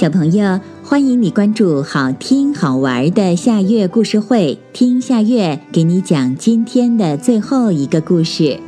小朋友，欢迎你关注好听好玩的夏月故事会，听夏月给你讲今天的最后一个故事。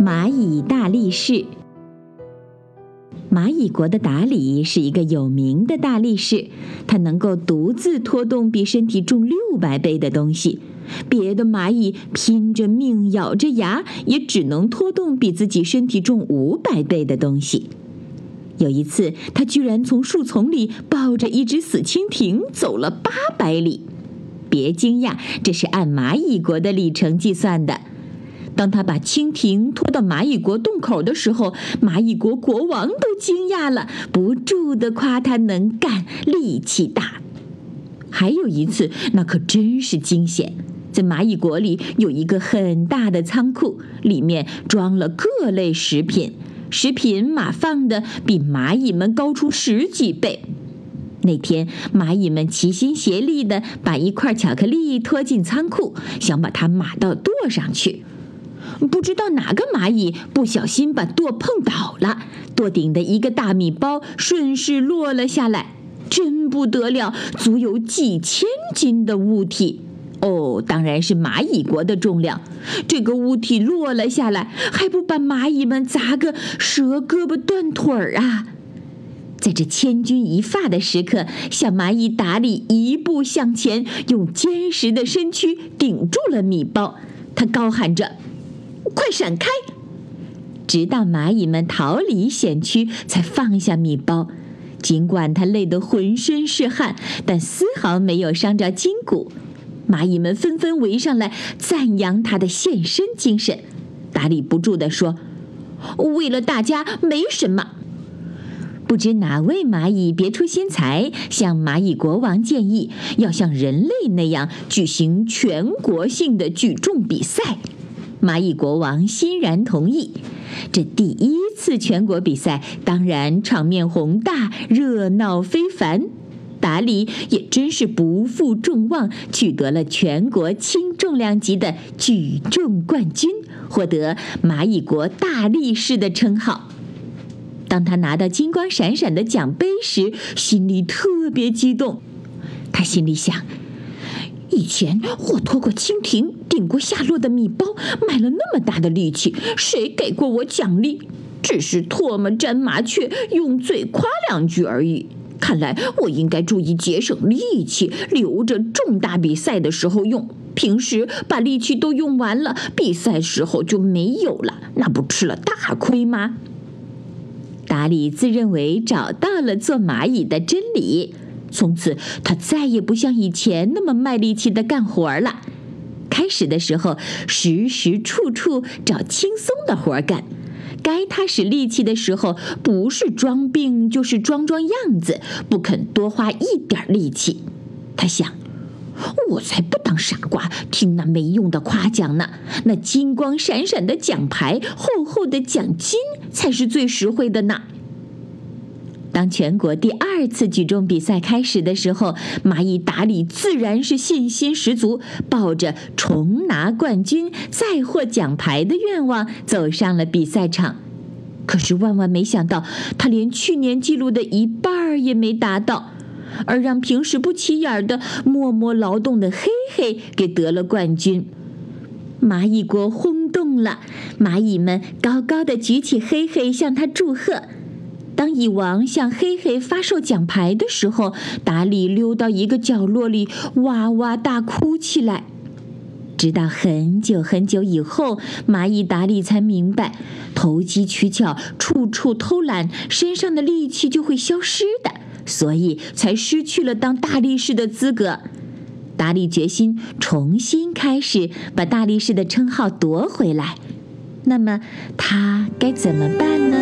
蚂蚁大力士。蚂蚁国的达里是一个有名的大力士，他能够独自拖动比身体重六百倍的东西。别的蚂蚁拼着命咬着牙，也只能拖动比自己身体重五百倍的东西。有一次，他居然从树丛里抱着一只死蜻蜓走了八百里。别惊讶，这是按蚂蚁国的里程计算的。当他把蜻蜓拖到蚂蚁国洞口的时候，蚂蚁国国王都惊讶了，不住地夸他能干、力气大。还有一次，那可真是惊险，在蚂蚁国里有一个很大的仓库，里面装了各类食品，食品码放的比蚂蚁们高出十几倍。那天，蚂蚁们齐心协力地把一块巧克力拖进仓库，想把它码到垛上去。不知道哪个蚂蚁不小心把舵碰倒了，舵顶的一个大米包顺势落了下来，真不得了，足有几千斤的物体。哦，当然是蚂蚁国的重量。这个物体落了下来，还不把蚂蚁们砸个折胳膊断腿儿啊！在这千钧一发的时刻，小蚂蚁达里一步向前，用坚实的身躯顶住了米包，他高喊着。快闪开！直到蚂蚁们逃离险区，才放下米包。尽管他累得浑身是汗，但丝毫没有伤着筋骨。蚂蚁们纷纷围上来，赞扬他的献身精神。达里不住地说：“为了大家，没什么。”不知哪位蚂蚁别出心裁，向蚂蚁国王建议，要像人类那样举行全国性的举重比赛。蚂蚁国王欣然同意。这第一次全国比赛，当然场面宏大，热闹非凡。达里也真是不负众望，取得了全国轻重量级的举重冠军，获得蚂蚁国大力士的称号。当他拿到金光闪闪的奖杯时，心里特别激动。他心里想。以前我拖过蜻蜓，顶过下落的米包，卖了那么大的力气，谁给过我奖励？只是唾沫沾麻雀，用嘴夸两句而已。看来我应该注意节省力气，留着重大比赛的时候用。平时把力气都用完了，比赛时候就没有了，那不吃了大亏吗？达里自认为找到了做蚂蚁的真理。从此，他再也不像以前那么卖力气的干活了。开始的时候，时时处处找轻松的活干；该他使力气的时候，不是装病就是装装样子，不肯多花一点力气。他想：我才不当傻瓜，听那没用的夸奖呢。那金光闪闪的奖牌、厚厚的奖金，才是最实惠的呢。当全国第二次举重比赛开始的时候，蚂蚁达里自然是信心十足，抱着重拿冠军、再获奖牌的愿望走上了比赛场。可是万万没想到，他连去年记录的一半儿也没达到，而让平时不起眼的默默劳动的黑黑给得了冠军。蚂蚁国轰动了，蚂蚁们高高的举起黑黑，向他祝贺。当蚁王向黑黑发售奖牌的时候，达里溜到一个角落里，哇哇大哭起来。直到很久很久以后，蚂蚁达里才明白，投机取巧、处处偷懒，身上的力气就会消失的，所以才失去了当大力士的资格。达里决心重新开始，把大力士的称号夺回来。那么，他该怎么办呢？